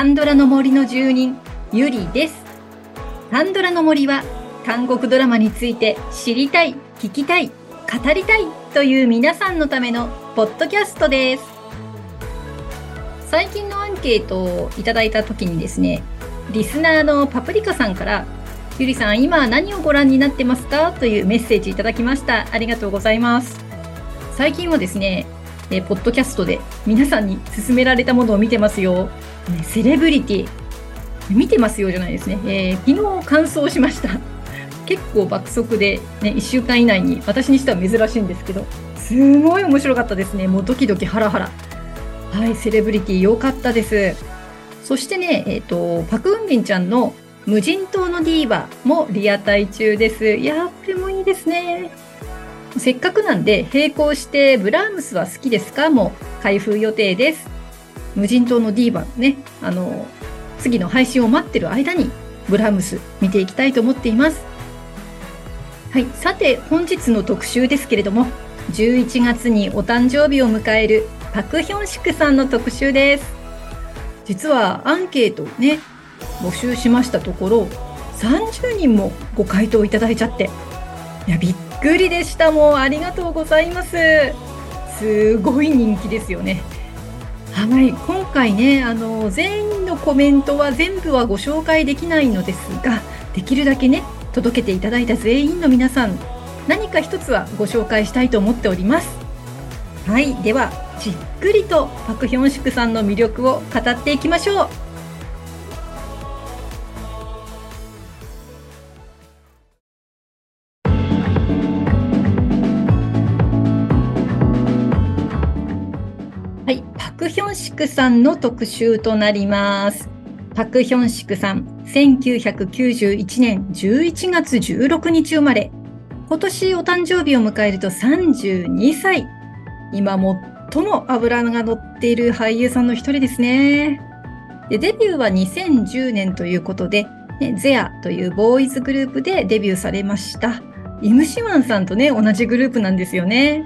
皆さん、こんにちは。パンドラの森の住人、ゆりです。パンドラの森は、韓国ドラマについて知りたい、聞きたい、語りたいという皆さんのためのポッドキャストです。最近のアンケートをいただいた時にですね、リスナーのパプリカさんから、ゆりさん、今何をご覧になってますか？というメッセージいただきました。ありがとうございます。最近はですね、えポッドキャストで皆さんに勧められたものを見てますよ。セレブリティ。見てますよじゃないですね。えー、昨日完走しました。結構爆速で、ね、1週間以内に私にしては珍しいんですけど、すごい面白かったですね。もうドキドキハラハラ。はい、セレブリティ良かったです。そしてね、えっ、ー、と、パクウンビンちゃんの無人島のディーバもリアタイ中です。いやこれもいいですね。せっかくなんで並行してブラームスは好きですか？も開封予定です。無人島のディーバね、あの、次の配信を待ってる間にブラームス見ていきたいと思っています。はい、さて本日の特集ですけれども、11月にお誕生日を迎えるパクヒョンシクさんの特集です。実はアンケートをね、募集しましたところ、30人もご回答いただいちゃって、いや、びっくりでしたもうありがとうございますすごい人気ですよねはい今回ねあの全員のコメントは全部はご紹介できないのですができるだけね届けていただいた全員の皆さん何か一つはご紹介したいと思っております。はいではじっくりとパクヒョンシクさんの魅力を語っていきましょう。クさんの特集となります。パク・ヒョンシクさん、1991年11月16日生まれ。今年お誕生日を迎えると32歳。今最も脂が乗っている俳優さんの一人ですね。でデビューは2010年ということで、ね、ゼアというボーイズグループでデビューされました。イムシワンさんとね、同じグループなんですよね。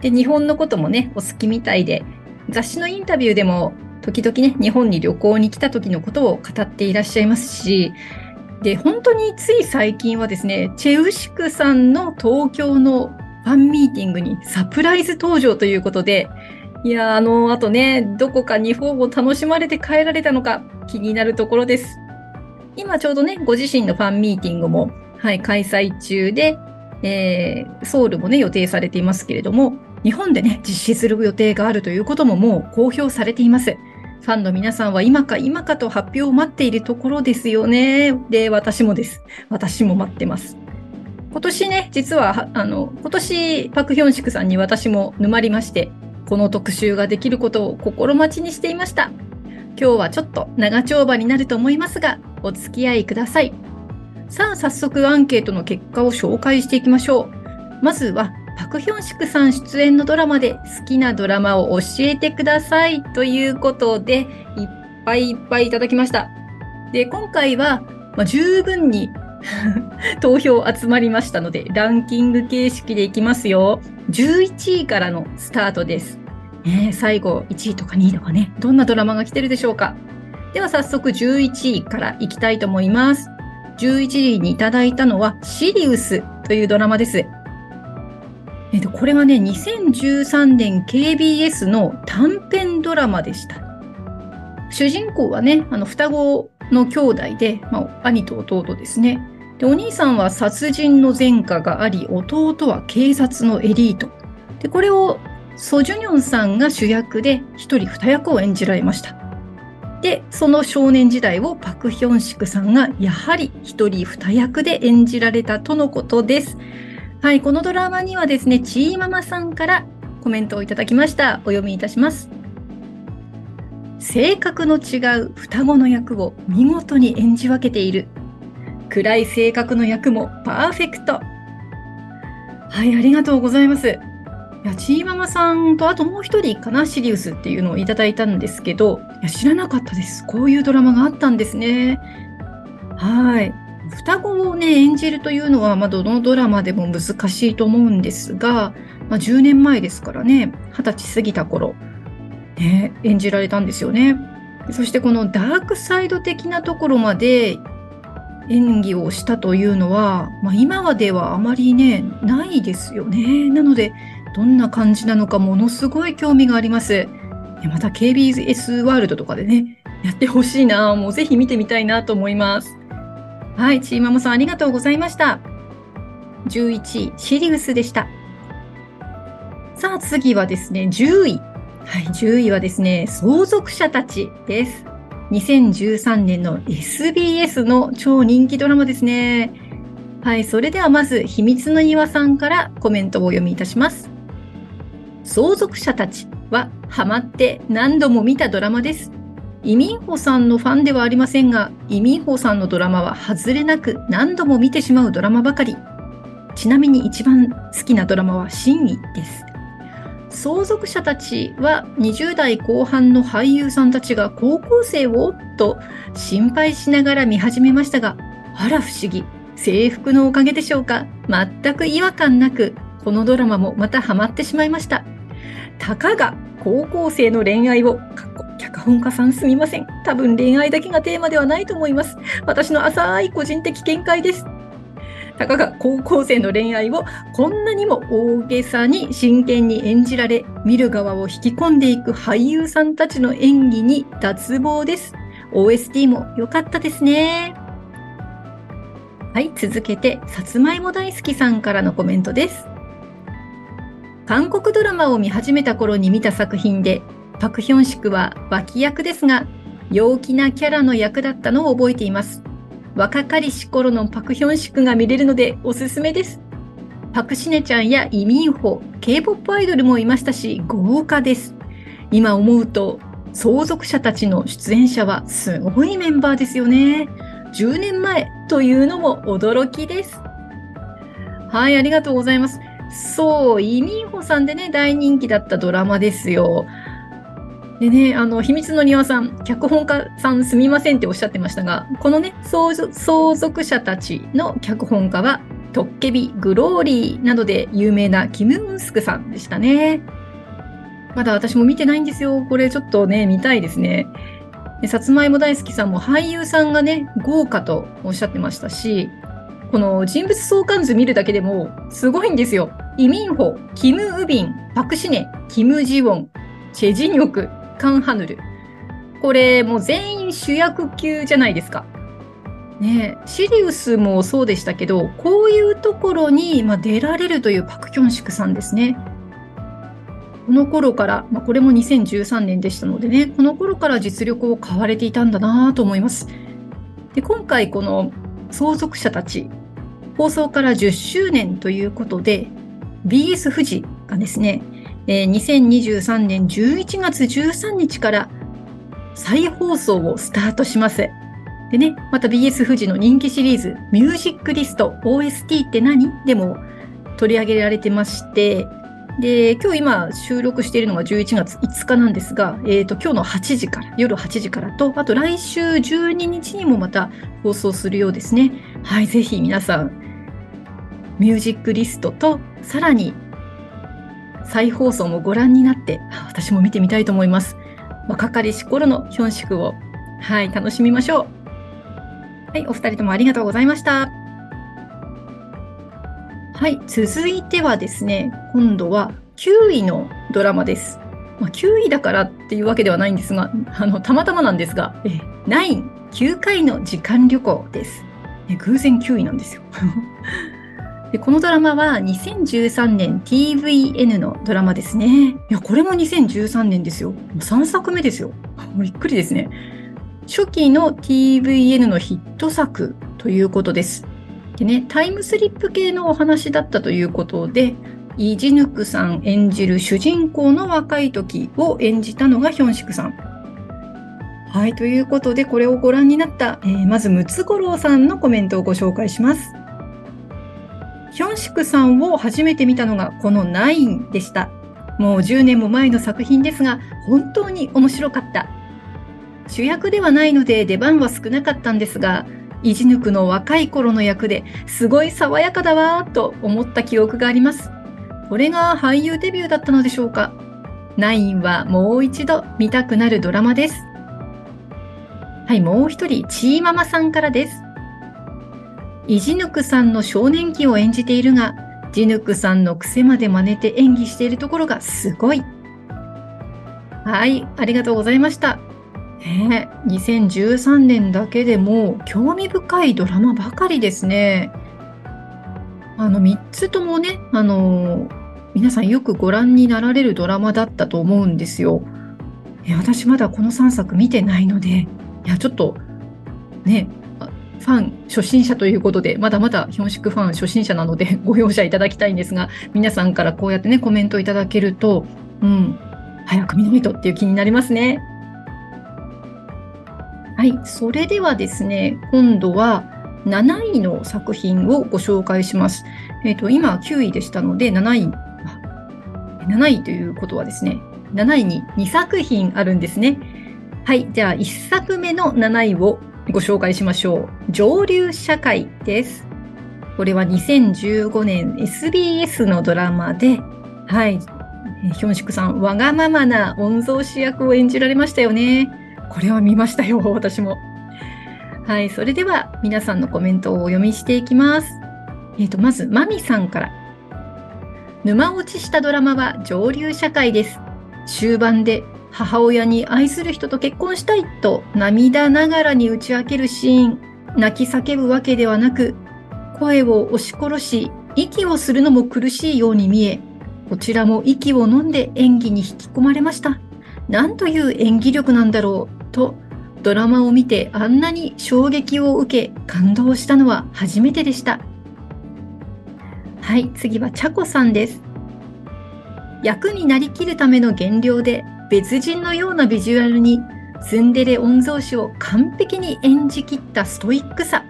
で、日本のこともね、お好きみたいで、雑誌のインタビューでも時々ね、日本に旅行に来た時のことを語っていらっしゃいますし、で、本当につい最近はですね、チェウシクさんの東京のファンミーティングにサプライズ登場ということで、いやあの、あとね、どこか日本を楽しまれて帰られたのか気になるところです。今ちょうどね、ご自身のファンミーティングも、はい、開催中で、えー、ソウルもね、予定されていますけれども、日本でね、実施する予定があるということももう公表されています。ファンの皆さんは今か今かと発表を待っているところですよね。で、私もです。私も待ってます。今年ね、実は、あの、今年、パクヒョンシクさんに私も沼りまして、この特集ができることを心待ちにしていました。今日はちょっと長丁場になると思いますが、お付き合いください。さあ、早速アンケートの結果を紹介していきましょう。まずは、パクヒョンシクさん出演のドラマで好きなドラマを教えてくださいということで、いっぱいいっぱいいただきました。で、今回は、まあ、十分に 投票集まりましたので、ランキング形式でいきますよ。11位からのスタートです。ね、最後、1位とか2位とかね、どんなドラマが来てるでしょうか。では早速11位からいきたいと思います。11位にいただいたのは、シリウスというドラマです。えっと、これはね、2013年 KBS の短編ドラマでした。主人公はね、あの双子の兄弟で、まあ、兄と弟ですね。で、お兄さんは殺人の前科があり、弟は警察のエリート。で、これをソジュニョンさんが主役で一人二役を演じられました。で、その少年時代をパク・ヒョンシクさんがやはり一人二役で演じられたとのことです。はい、このドラマにはですね、ちーママさんからコメントをいただきました。お読みいたします。性格の違う双子の役を見事に演じ分けている。暗い性格の役もパーフェクト。はい、ありがとうございます。いや、チーママさんとあともう一人かな、シリウスっていうのをいただいたんですけど、いや知らなかったです。こういうドラマがあったんですね。はい。双子をね、演じるというのは、まあ、どのドラマでも難しいと思うんですが、まあ、10年前ですからね、20歳過ぎた頃。ね、演じられたんですよね。そしてこのダークサイド的なところまで演技をしたというのは、まあ、今まではあまりね、ないですよね。なので、どんな感じなのかものすごい興味があります。また KBS ワールドとかでね、やってほしいな。もうぜひ見てみたいなと思います。はい、チーマモさんありがとうございました。11位、シリウスでした。さあ次はですね、10位。はい、10位はですね、相続者たちです。2013年の SBS の超人気ドラマですね。はい、それではまず、秘密の庭さんからコメントをお読みいたします。相続者たちはハマって何度も見たドラマです。イミンホさんのファンではありませんが、イミンホさんのドラマは外れなく何度も見てしまうドラマばかり。ちなみに一番好きなドラマは真意です。相続者たちは20代後半の俳優さんたちが高校生をと心配しながら見始めましたが、あら不思議。制服のおかげでしょうか全く違和感なく、このドラマもまたハマってしまいました。たかが高校生の恋愛を、脚本家さんすみません。多分恋愛だけがテーマではないと思います。私の浅い個人的見解です。たかが高校生の恋愛をこんなにも大げさに真剣に演じられ、見る側を引き込んでいく俳優さんたちの演技に脱帽です。OST も良かったですね。はい、続けて、さつまいも大好きさんからのコメントです。韓国ドラマを見始めた頃に見た作品で、パクヒョンシクは脇役ですが、陽気なキャラの役だったのを覚えています。若かりし頃のパクヒョンシクが見れるのでおすすめです。パクシネちゃんやイミンホ、K-POP アイドルもいましたし、豪華です。今思うと、相続者たちの出演者はすごいメンバーですよね。10年前というのも驚きです。はい、ありがとうございます。そう、イ・ミンホさんでね、大人気だったドラマですよ。でね、あの、秘密の庭さん、脚本家さんすみませんっておっしゃってましたが、このね、相続者たちの脚本家は、トッケビ、グローリーなどで有名なキム・ウンスクさんでしたね。まだ私も見てないんですよ。これちょっとね、見たいですね。さつまいも大好きさんも俳優さんがね、豪華とおっしゃってましたし、この人物相関図見るだけでもすごいんですよ。イ・ミンホ、キム・ウビン、パク・シネ、キム・ジウォン、チェ・ジニョク、カン・ハヌル。これもう全員主役級じゃないですか。ねシリウスもそうでしたけど、こういうところに、ま出られるというパク・キョンシクさんですね。この頃から、まあ、これも2013年でしたのでね、この頃から実力を買われていたんだなと思います。で今回この相続者たち、放送から10周年ということで、BS 富士がですね、えー、2023年11月13日から再放送をスタートします。でね、また BS 富士の人気シリーズ、ミュージックリスト OST って何？でも取り上げられてまして、で、今日今収録しているのが11月5日なんですが、えっ、ー、と、今日の8時から、夜8時からと、あと来週12日にもまた放送するようですね。はい、ぜひ皆さん、ミュージックリストと、さらに再放送もご覧になって、私も見てみたいと思います。若かりし頃のヒョンシクを、はい、楽しみましょう。はい、お二人ともありがとうございました。はい、続いてはですね、今度は9位のドラマです。まあ、9位だからっていうわけではないんですが、あの、たまたまなんですが、え、9、9回の時間旅行です。え偶然9位なんですよ。でこのドラマは2013年 TVN のドラマですね。いや、これも2013年ですよ。もう3作目ですよ。もうびっくりですね。初期の TVN のヒット作ということです。でね、タイムスリップ系のお話だったということで、イ・ジヌクさん演じる主人公の若い時を演じたのがヒョンシクさん。はい、ということで、これをご覧になった、えー、まず、ムツゴロウさんのコメントをご紹介します。ヒョンシクさんを初めて見たのがこのナインでした。もう10年も前の作品ですが、本当に面白かった。主役ではないので出番は少なかったんですが、いじぬくの若い頃の役ですごい爽やかだわーと思った記憶があります。これが俳優デビューだったのでしょうか。ナインはもう一度見たくなるドラマです。はい、もう一人、チーママさんからです。イジヌクさんの少年期を演じているが、ジヌクさんの癖まで真似て演技しているところがすごい。はい、ありがとうございました。ね、2013年だけでも興味深いドラマばかりですね。あの3つともね、あの皆さんよくご覧になられるドラマだったと思うんですよ。私まだこの3作見てないので、いや、ちょっとね、ファン初心者ということで、まだまだヒョンシクファン初心者なので ご容赦いただきたいんですが、皆さんからこうやってね、コメントいただけると、うん、早く見ないとっていう気になりますね。はい、それではですね、今度は7位の作品をご紹介します。えっ、ー、と、今9位でしたので、7位、7位ということはですね、7位に2作品あるんですね。はい、じゃあ1作目の7位をご紹介しましょう。上流社会です。これは2015年 SBS のドラマで、はい、ヒョンシクさん、わがままな御曹司役を演じられましたよね。これは見ましたよ、私も。はい、それでは皆さんのコメントをお読みしていきます。えっ、ー、と、まず、マミさんから。沼落ちしたドラマは上流社会です。終盤で母親に愛する人と結婚したいと涙ながらに打ち明けるシーン。泣き叫ぶわけではなく、声を押し殺し、息をするのも苦しいように見え、こちらも息を飲んで演技に引き込まれました。なんという演技力なんだろう、と、ドラマを見てあんなに衝撃を受け、感動したのは初めてでした。はい、次はチャコさんです。役になりきるための減量で別人のようなビジュアルにツンデレ御曹司を完璧に演じきったストイックさ。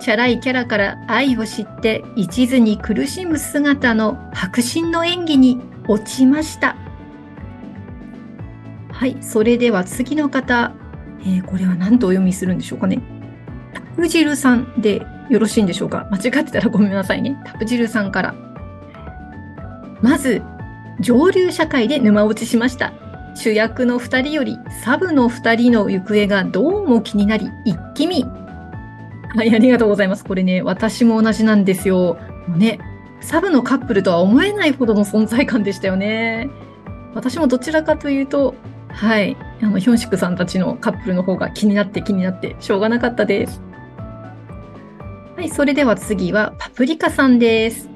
チャラいキャラから愛を知って一途に苦しむ姿の迫真の演技に落ちました。はい、それでは次の方、えー、これは何とお読みするんでしょうかね。タプジルさんでよろしいんでしょうか？間違ってたらごめんなさいね。タプジルさんから。まず、上流社会で沼落ちしました。主役の2人よりサブの2人の行方がどうも気になり、一気見。はい、ありがとうございます。これね、私も同じなんですよ。もうね、サブのカップルとは思えないほどの存在感でしたよね。私もどちらかというと、はい、あの、ヒョンシクさんたちのカップルの方が気になって気になってしょうがなかったです。はい、それでは次はパプリカさんです。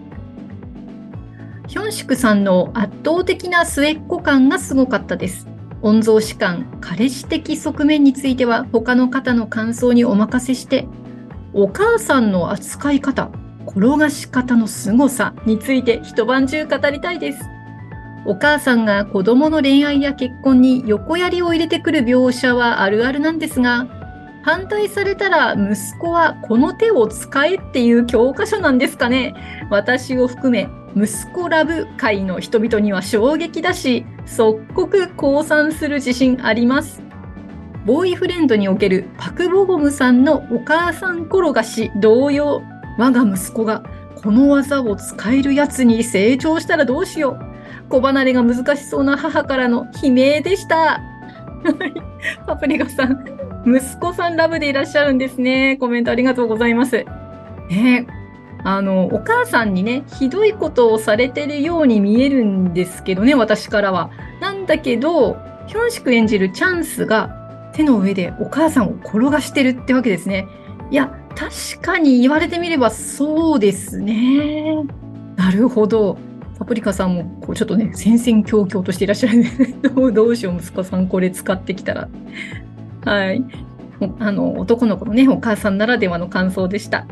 ヒョンシクさんの圧倒的な末っ子感がすごかったです。御曹司感、彼氏的側面については他の方の感想にお任せして、お母さんの扱い方、転がし方の凄さについて一晩中語りたいです。お母さんが子供の恋愛や結婚に横槍を入れてくる描写はあるあるなんですが、反対されたら息子はこの手を使えっていう教科書なんですかね私を含め息子ラブ界の人々には衝撃だし、即刻降参する自信あります。ボーイフレンドにおけるパクボゴムさんのお母さん転がし同様、我が息子がこの技を使えるやつに成長したらどうしよう。子離れが難しそうな母からの悲鳴でした。パプリカさん、息子さんラブでいらっしゃるんですね。コメントありがとうございます。ねあの、お母さんにね、ひどいことをされてるように見えるんですけどね、私からは。なんだけど、ヒョンシク演じるチャンスが手の上でお母さんを転がしてるってわけですね。いや、確かに言われてみればそうですね。なるほど。パプリカさんもこうちょっとね、戦々恐々としていらっしゃる、ね、どうしよう、息子さんこれ使ってきたら。はい。あの、男の子のね、お母さんならではの感想でした。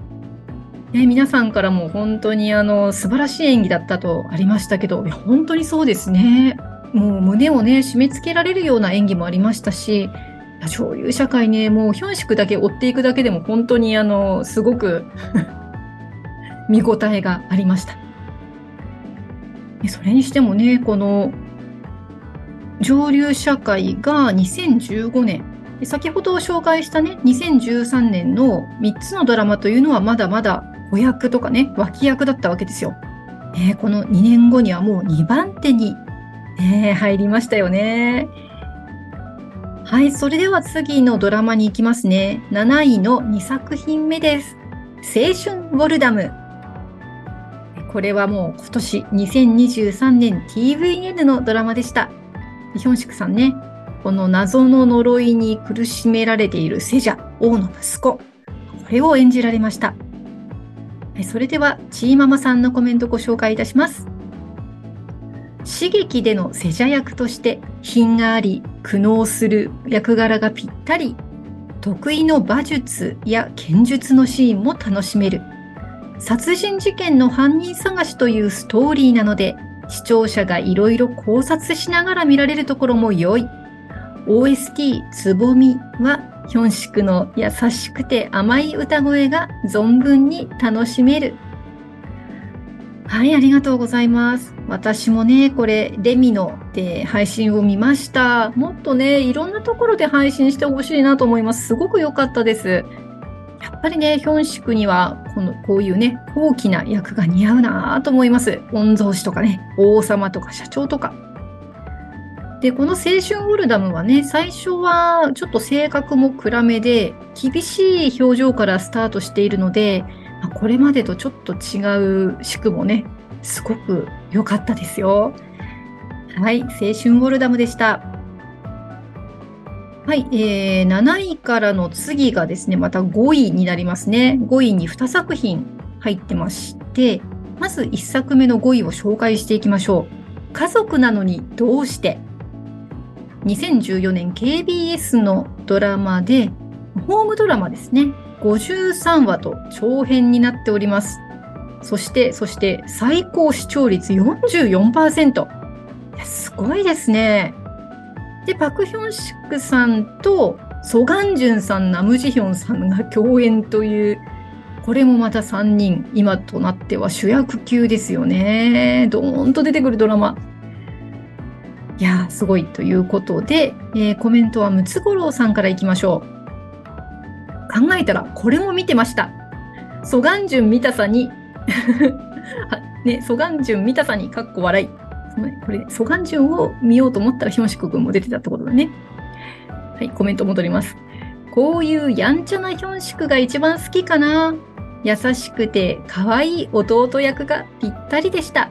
ね、皆さんからも本当にあの素晴らしい演技だったとありましたけど、本当にそうですね。もう胸をね、締め付けられるような演技もありましたし、女優社会ね、もうヒョンシクだけ追っていくだけでも本当にあの、すごく 見応えがありました。それにしてもね、この上流社会が2015年、先ほど紹介したね、2013年の3つのドラマというのはまだまだ子役とかね、脇役だったわけですよ。えー、この2年後にはもう2番手に、ね入りましたよね。はい、それでは次のドラマに行きますね。7位の2作品目です。青春ウォルダム。これはもう今年2023年 TVN のドラマでした。ヒョンシクさんね、この謎の呪いに苦しめられているセジャ、王の息子。これを演じられました。それでは、チーママさんのコメントご紹介いたします。刺激での世者役として品があり苦悩する役柄がぴったり得意の馬術や剣術のシーンも楽しめる殺人事件の犯人探しというストーリーなので視聴者がいろいろ考察しながら見られるところも良い OST つぼみはヒョンシクの優しくて甘い歌声が存分に楽しめるはい、ありがとうございます。私もね、これ、レミので配信を見ました。もっとね、いろんなところで配信してほしいなと思います。すごく良かったです。やっぱりね、ヒョンシクには、この、こういうね、大きな役が似合うなと思います。御曹司とかね、王様とか社長とか。で、この青春ウォルダムはね、最初はちょっと性格も暗めで、厳しい表情からスタートしているので、まこれまでとちょっと違う宿もね、すごく良かったですよ。はい、青春ウォルダムでした。はい、えー、7位からの次がですね、また5位になりますね。5位に2作品入ってまして、まず1作目の5位を紹介していきましょう。家族なのにどうして？2014年 KBS のドラマで、ホームドラマですね。53話と長編になっております。そして、そして最高視聴率44%。いやすごいですね。で、パクヒョンシクさんとソガンジュンさん、ナムジヒョンさんが共演という、これもまた3人、今となっては主役級ですよね。ドーンと出てくるドラマ。いやすごいということで、えー、コメントはムツゴロウさんからいきましょう。考えたらこれも見てました。ソガンジュン見たさに ね、ソガンジュン見たさにかっこ笑い。これ、ソガンジュンを見ようと思ったらヒョンシク君も出てたってことだね。はい、コメント戻ります。こういうやんちゃなヒョンシクが一番好きかな。優しくて可愛い弟役がぴったりでした。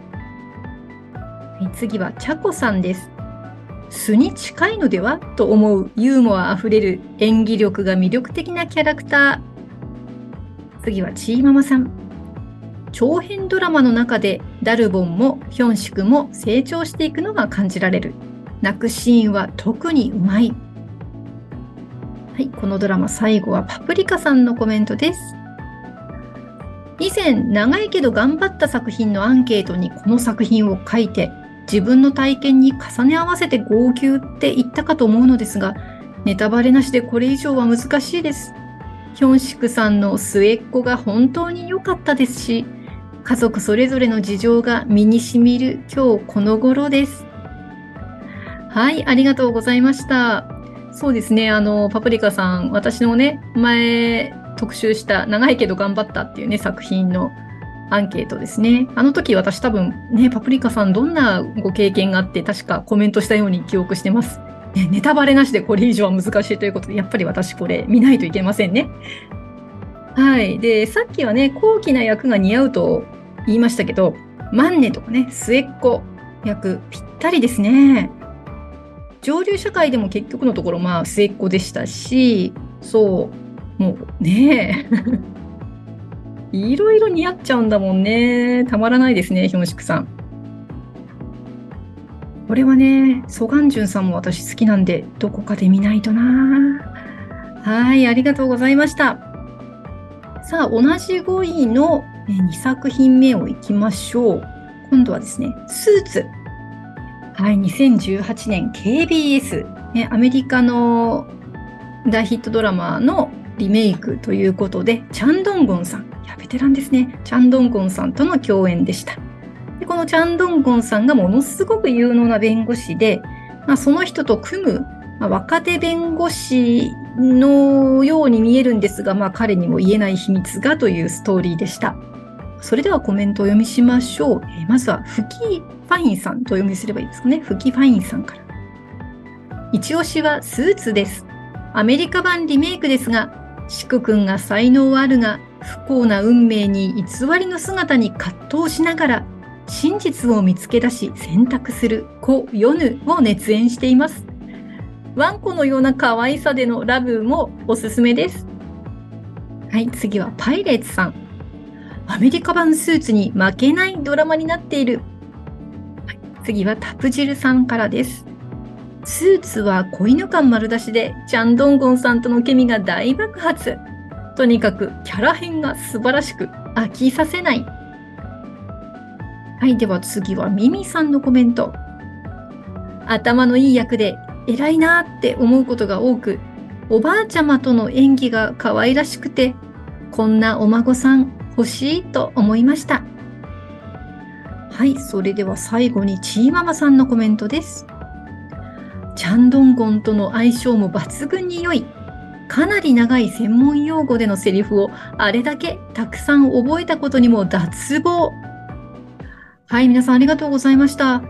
はい、次はチャコさんです。素に近いのではと思うユーモアあふれる演技力が魅力的なキャラクター。次はチーママさん。長編ドラマの中でダルボンもヒョンシクも成長していくのが感じられる。泣くシーンは特にうまい。はい、このドラマ最後はパプリカさんのコメントです。以前長いけど頑張った作品のアンケートにこの作品を書いて自分の体験に重ね合わせて号泣って言ったかと思うのですが、ネタバレなしでこれ以上は難しいです。ヒョンシクさんの末っ子が本当に良かったですし、家族それぞれの事情が身にしみる今日この頃です。はい、ありがとうございました。そうですね、あの、パプリカさん、私のね、前特集した長いけど頑張ったっていうね、作品のアンケートですね。あの時私多分ね、パプリカさんどんなご経験があって確かコメントしたように記憶してます。ね、ネタバレなしでこれ以上は難しいということで、やっぱり私これ見ないといけませんね。はい。で、さっきはね、高貴な役が似合うと言いましたけど、マンネとかね、末っ子役ぴったりですね。上流社会でも結局のところ、まあ末っ子でしたし、そう、もうねえいろいろ似合っちゃうんだもんね。たまらないですね、ヒョンシクさん。これはね、ソガンジュンさんも私好きなんで、どこかで見ないとな。はい、ありがとうございました。さあ、同じ5位の2作品目をいきましょう。今度はですね、スーツ。はい、2018年 KBS、ね、アメリカの大ヒットドラマのリメイクということで、チャンドンゴンさん。や、ベテランですね。チャンドンゴンさんとの共演でした。でこのチャンドンゴンさんがものすごく有能な弁護士で、まあ、その人と組む、まあ、若手弁護士のように見えるんですが、まあ、彼にも言えない秘密がというストーリーでした。それではコメントをお読みしましょう。えー、まずは、フキファインさんとお読みすればいいですかね。フキファインさんから。一押しはスーツです。アメリカ版リメイクですが、シク君が才能はあるが、不幸な運命に偽りの姿に葛藤しながら、真実を見つけ出し選択する子ヨヌを熱演しています。ワンコのような可愛さでのラブもおすすめです。はい、次はパイレーツさん。アメリカ版スーツに負けないドラマになっている。はい、次はタプジルさんからです。スーツは子犬感丸出しで、チャンドンゴンさんとのケミが大爆発。とにかくキャラ編が素晴らしく飽きさせない。はい、では次はミミさんのコメント。頭のいい役で偉いなって思うことが多く、おばあちゃまとの演技が可愛らしくて、こんなお孫さん欲しいと思いました。はい、それでは最後にチーママさんのコメントです。チャンドンゴンとの相性も抜群に良い。かなり長い専門用語でのセリフをあれだけたくさん覚えたことにも脱帽。はい、皆さんありがとうございました。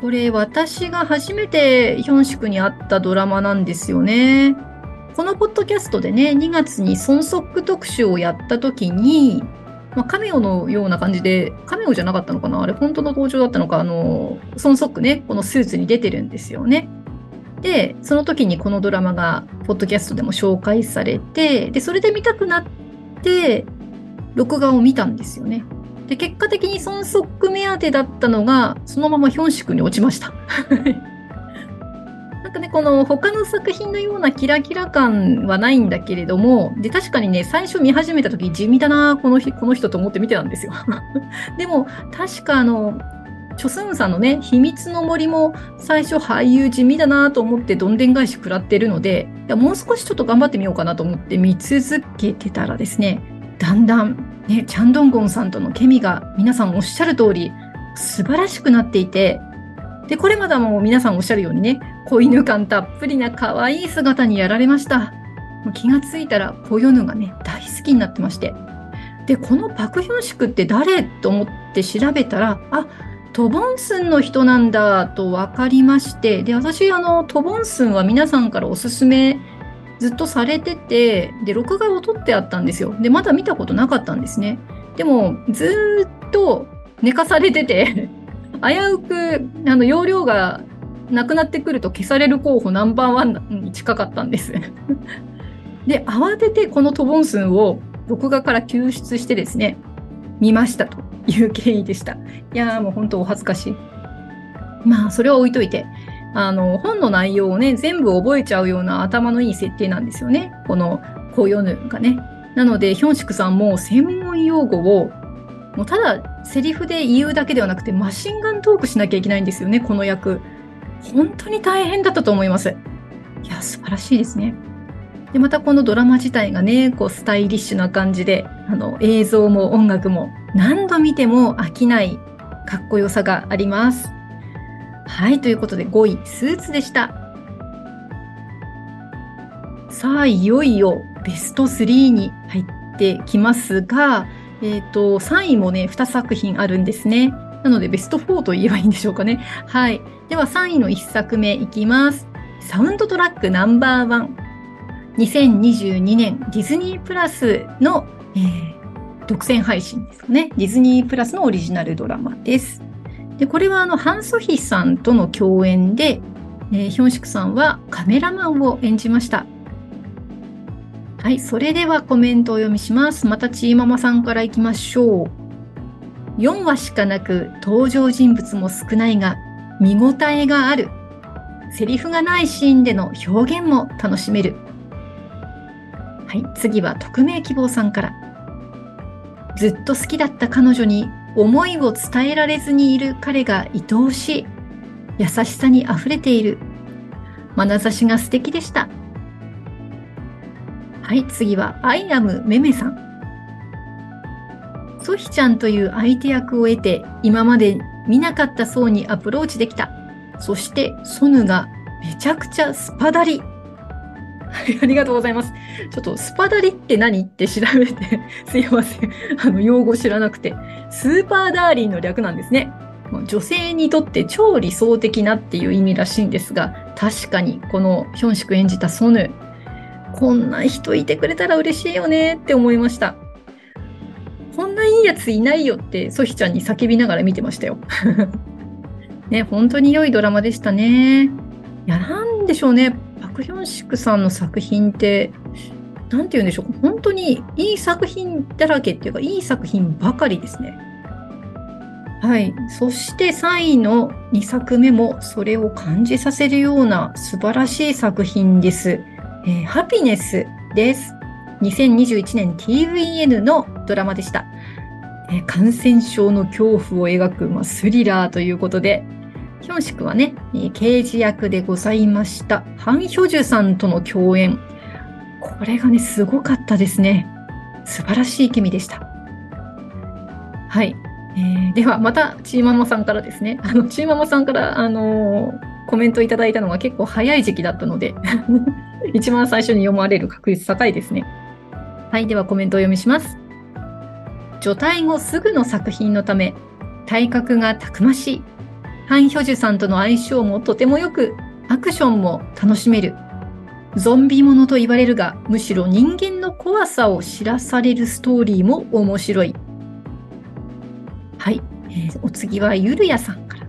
これ私が初めてヒョンシクに会ったドラマなんですよね。このポッドキャストでね、2月にソンソック特集をやった時に、まあ、カメオのような感じで、カメオじゃなかったのかな？あれ本当の登場だったのか？あの、ソンソックね、このスーツに出てるんですよね。で、その時にこのドラマが、ポッドキャストでも紹介されて、で、それで見たくなって、録画を見たんですよね。で、結果的に孫足目当てだったのが、そのままヒョンシクに落ちました。なんかね、この他の作品のようなキラキラ感はないんだけれども、で、確かにね、最初見始めた時地味だな、この、この人と思って見てたんですよ。でも、確かあの、チョスンさんのね、秘密の森も最初俳優地味だなと思ってどんでん返し食らってるので、いやもう少しちょっと頑張ってみようかなと思って見続けてたらですね、だんだん、ね、チャンドンゴンさんとのケミが皆さんおっしゃる通り素晴らしくなっていて、で、これまでもう皆さんおっしゃるようにね、子犬感たっぷりな可愛い姿にやられました。気がついたら、ポヨヌがね、大好きになってまして。で、このパクヒョンシクって誰と思って調べたら、あ、トボンスンの人なんだと分かりまして、で、私、あの、トボンスンは皆さんからおすすめずっとされてて、で、録画を撮ってあったんですよ。で、まだ見たことなかったんですね。でも、ずっと寝かされてて 危うく、あの、容量がなくなってくると消される候補ナンバーワンに近かったんです で、慌ててこのトボンスンを録画から救出してですね、見ましたと。いう経緯でした。いやーもう本当お恥ずかしい。まあ、それは置いといて。あの、本の内容をね、全部覚えちゃうような頭のいい設定なんですよね。この、コヨヌがね。なので、ヒョンシクさんも専門用語を、もうただセリフで言うだけではなくて、マシンガントークしなきゃいけないんですよね、この役。本当に大変だったと思います。いや、素晴らしいですね。で、またこのドラマ自体がね、こうスタイリッシュな感じで、あの、映像も音楽も何度見ても飽きないかっこよさがあります。はい、ということで5位、スーツでした。さあ、いよいよベスト3に入ってきますが、えっ、ー、と、3位もね、2作品あるんですね。なので、ベスト4と言えばいいんでしょうかね。はい。では、3位の1作目いきます。サウンドトラックナンバーワン。2022年ディズニープラスの、えー、独占配信ですかね。ディズニープラスのオリジナルドラマです。で、これはあの、ハン・ソヒさんとの共演で、えー、ヒョンシクさんはカメラマンを演じました。はい、それではコメントをお読みします。またチーママさんからいきましょう。4話しかなく登場人物も少ないが見応えがある。セリフがないシーンでの表現も楽しめる。はい、次は匿名希望さんから。ずっと好きだった彼女に思いを伝えられずにいる彼が愛おしい。優しさに溢れている。眼差しが素敵でした。はい、次はアイアムめめさん。ソヒちゃんという相手役を得て、今まで見なかった層にアプローチできた。そして、ソヌがめちゃくちゃスパダリ。ありがとうございます。ちょっとスパダリって何って調べて、すいません。あの、用語知らなくて。スーパーダーリンの略なんですね。女性にとって超理想的なっていう意味らしいんですが、確かにこのヒョンシク演じたソヌ、こんな人いてくれたら嬉しいよねって思いました。こんないいやついないよってソヒちゃんに叫びながら見てましたよ。ね、本当に良いドラマでしたね。いや、なんでしょうね。ヒョンシクさんの作品って、なんて言うんでしょう。本当にいい作品だらけっていうか、いい作品ばかりですね。はい。そして3位の2作目もそれを感じさせるような素晴らしい作品です。えー、ハピネスです。2021年 TVN のドラマでした。えー、感染症の恐怖を描く、まあ、スリラーということで、ヒョンシクはね、刑事役でございました、ハン・ヒョジュさんとの共演。これがね、すごかったですね。素晴らしいケミでした。はい。えー、では、また、チーママさんからですね。あの、チーママさんから、あのー、コメントいただいたのが結構早い時期だったので 一番最初に読まれる確率高いですね。はい、ではコメントを読みします。除隊後すぐの作品のため、体格がたくましいハン・ヒョジュさんとの相性もとても良く、アクションも楽しめる。ゾンビものと言われるが、むしろ人間の怖さを知らされるストーリーも面白い。はい、えー、お次はゆるやさんから。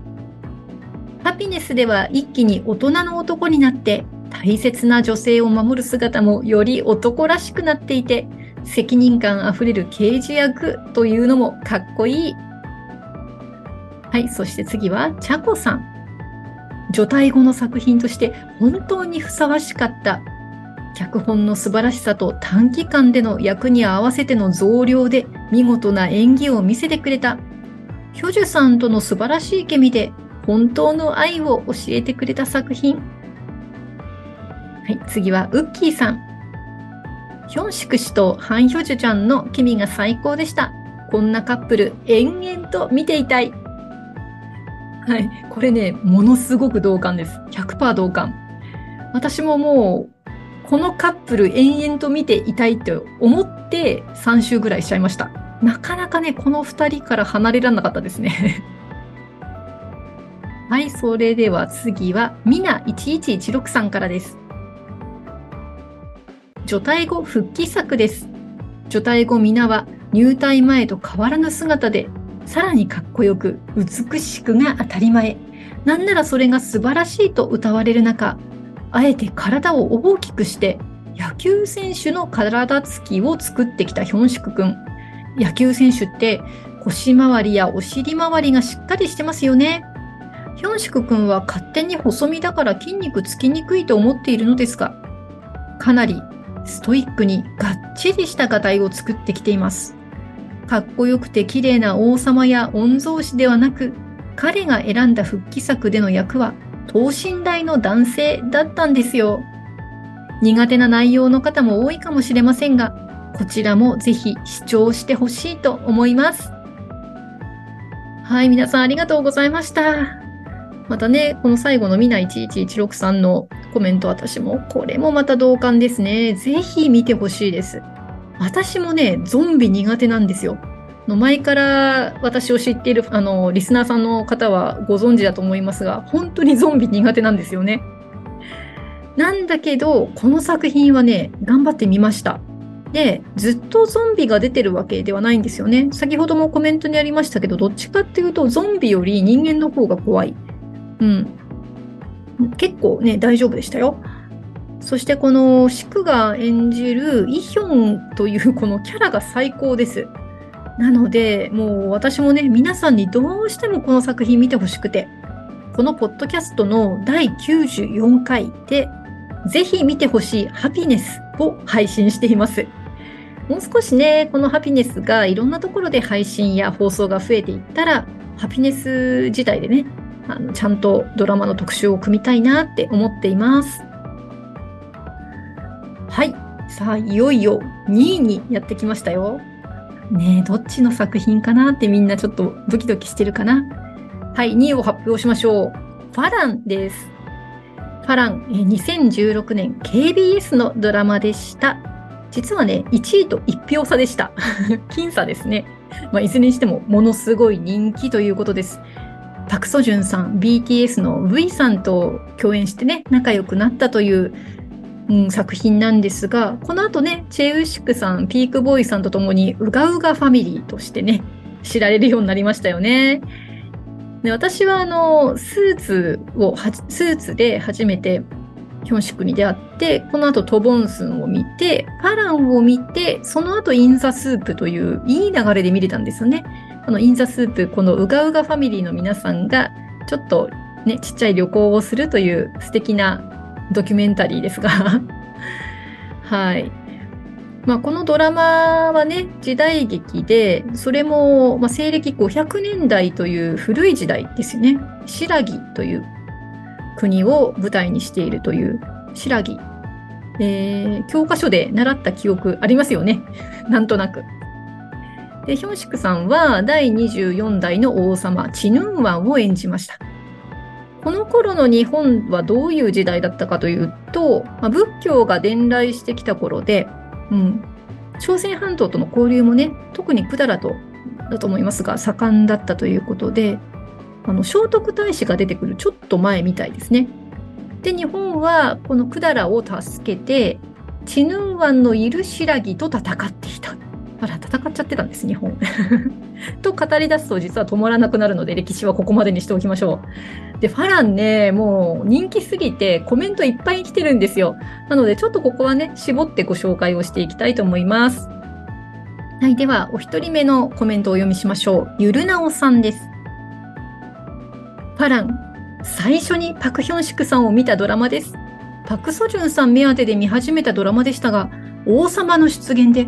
ハピネスでは一気に大人の男になって大切な女性を守る姿もより男らしくなっていて責任感あふれる刑事役というのもかっこいいはい、そして次は、チャコさん。除隊後の作品として本当にふさわしかった。脚本の素晴らしさと短期間での役に合わせての増量で見事な演技を見せてくれた。ヒョジュさんとの素晴らしいケミで本当の愛を教えてくれた作品。はい、次はウッキーさん。ヒョンシク氏とハン・ヒョジュちゃんのケミが最高でした。こんなカップル延々と見ていたい。はい。これね、ものすごく同感です。100%同感。私ももう、このカップル延々と見ていたいって思って3週ぐらいしちゃいました。なかなかね、この2人から離れられなかったですね。はい、それでは次は、みな1116さんからです。除隊後復帰作です。除隊後みなは入隊前と変わらぬ姿でさらにかっこよく美しくが当たり前。なんならそれが素晴らしいと歌われる中あえて体を大きくして野球選手の体つきを作ってきたヒョンシク君。野球選手って腰回りやお尻回りがしっかりしてますよね。ヒョンシク君は勝手に細身だから筋肉つきにくいと思っているのですがかなりストイックにがっちりした画体を作ってきています。かっこよくて綺麗な王様や御曹司ではなく、彼が選んだ復帰作での役は等身大の男性だったんですよ。苦手な内容の方も多いかもしれませんが、こちらもぜひ視聴してほしいと思います。はい、皆さんありがとうございました。またね、この最後のみな1116さんのコメント、私もこれもまた同感ですね。ぜひ見てほしいです。私もね、ゾンビ苦手なんですよ。の前から私を知っているあのリスナーさんの方はご存知だと思いますが、本当にゾンビ苦手なんですよね。なんだけど、この作品はね、頑張ってみました。で、ずっとゾンビが出てるわけではないんですよね。先ほどもコメントにありましたけど、どっちかっていうと、ゾンビより人間の方が怖い。うん。結構ね、大丈夫でしたよ。そしてこのシクが演じるイヒョンというこのキャラが最高です。なので、もう私もね、皆さんにどうしてもこの作品見てほしくて、このポッドキャストの第94回で、ぜひ見てほしいハピネスを配信しています。もう少しね、このハピネスがいろんなところで配信や放送が増えていったら、ハピネス自体でね、あのちゃんとドラマの特集を組みたいなって思っています。はい。さあ、いよいよ2位にやってきましたよ。ねえ、どっちの作品かなってみんなちょっとドキドキしてるかなはい、2位を発表しましょう。ファランです。ファラン、2016年 KBS のドラマでした。実はね、1位と1票差でした。僅差ですね。まあ、いずれにしてもものすごい人気ということです。パク・ソジュンさん、BTS の V さんと共演してね、仲良くなったという、うん、作品なんですが、この後ね、チェウシクさん、 Peakboy さんと共にうがうがファミリーとしてね、知られるようになりましたよね。で私はあのスーツをスーツで初めてヒョンシクに出会ってこの後トボンスンを見てファランを見てその後 In the Soop といういい流れで見れたんですよね。この In the Soop このうがうがファミリーの皆さんがちょっとねちっちゃい旅行をするという素敵なドキュメンタリーですが はいまあ、このドラマはね、時代劇で、それも、まあ、西暦500年代という古い時代ですよね。新羅という国を舞台にしているという新羅。えー、教科書で習った記憶ありますよね。なんとなく。で、ヒョンシクさんは第24代の王様、チヌンワンを演じました。この頃の日本はどういう時代だったかというと、まあ、仏教が伝来してきた頃で、うん、朝鮮半島との交流もね特に百済とだと思いますが盛んだったということであの聖徳太子が出てくるちょっと前みたいですね。で日本はこの百済を助けてチヌン湾のいる新羅と戦っていた。あら戦っちゃってたんです日本。と語り出すと実は止まらなくなるので歴史はここまでにしておきましょう。で、ファランね、もう人気すぎてコメントいっぱい来てるんですよ。なのでちょっとここはね、絞ってご紹介をしていきたいと思います。はい、ではお一人目のコメントをお読みしましょう。ゆるなおさんです。ファラン、最初にパクヒョンシクさんを見たドラマです。パクソジュンさん目当てで見始めたドラマでしたが、王様の出現で、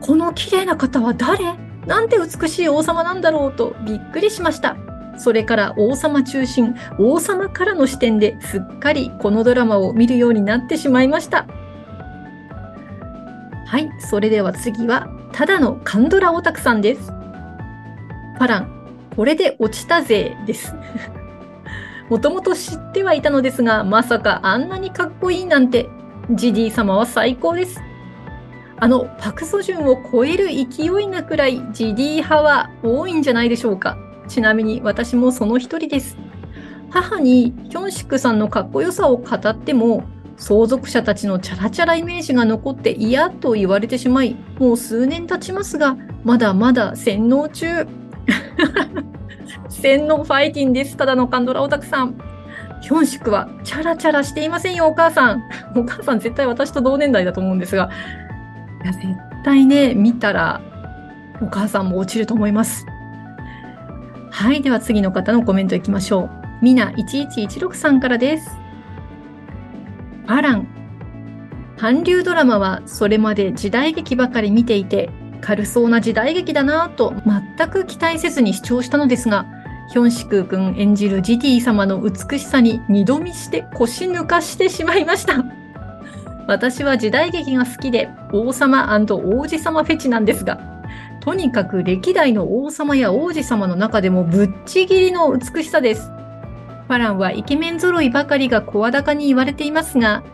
この綺麗な方は誰？なんて美しい王様なんだろうとびっくりしました。それから王様中心、王様からの視点ですっかりこのドラマを見るようになってしまいました。はい、それでは次は、ただのカンドラオタクさんです。パラン、これで落ちたぜです。もともと知ってはいたのですが、まさかあんなにかっこいいなんて、ジディ様は最高です。あのパク・ソジュンを超える勢いなくらいジディ派は多いんじゃないでしょうか。ちなみに私もその一人です。母にヒョンシクさんのかっこよさを語っても相続者たちのチャラチャライメージが残って嫌と言われてしまいもう数年経ちますがまだまだ洗脳中。洗脳ファイティンです。ただのカンドラオタクさん。ヒョンシクはチャラチャラしていませんよお母さん。お母さん絶対私と同年代だと思うんですが。や、絶対ね、見たら、お母さんも落ちると思います。はい。では次の方のコメントいきましょう。みな1116さんからです。アラン。韓流ドラマはそれまで時代劇ばかり見ていて、軽そうな時代劇だなぁと全く期待せずに視聴したのですが、ヒョンシク君演じるジティ様の美しさに二度見して腰抜かしてしまいました。私は時代劇が好きで王様王子様フェチなんですが、とにかく歴代の王様や王子様の中でもぶっちぎりの美しさです。ファランはイケメン揃いばかりが声高に言われていますが、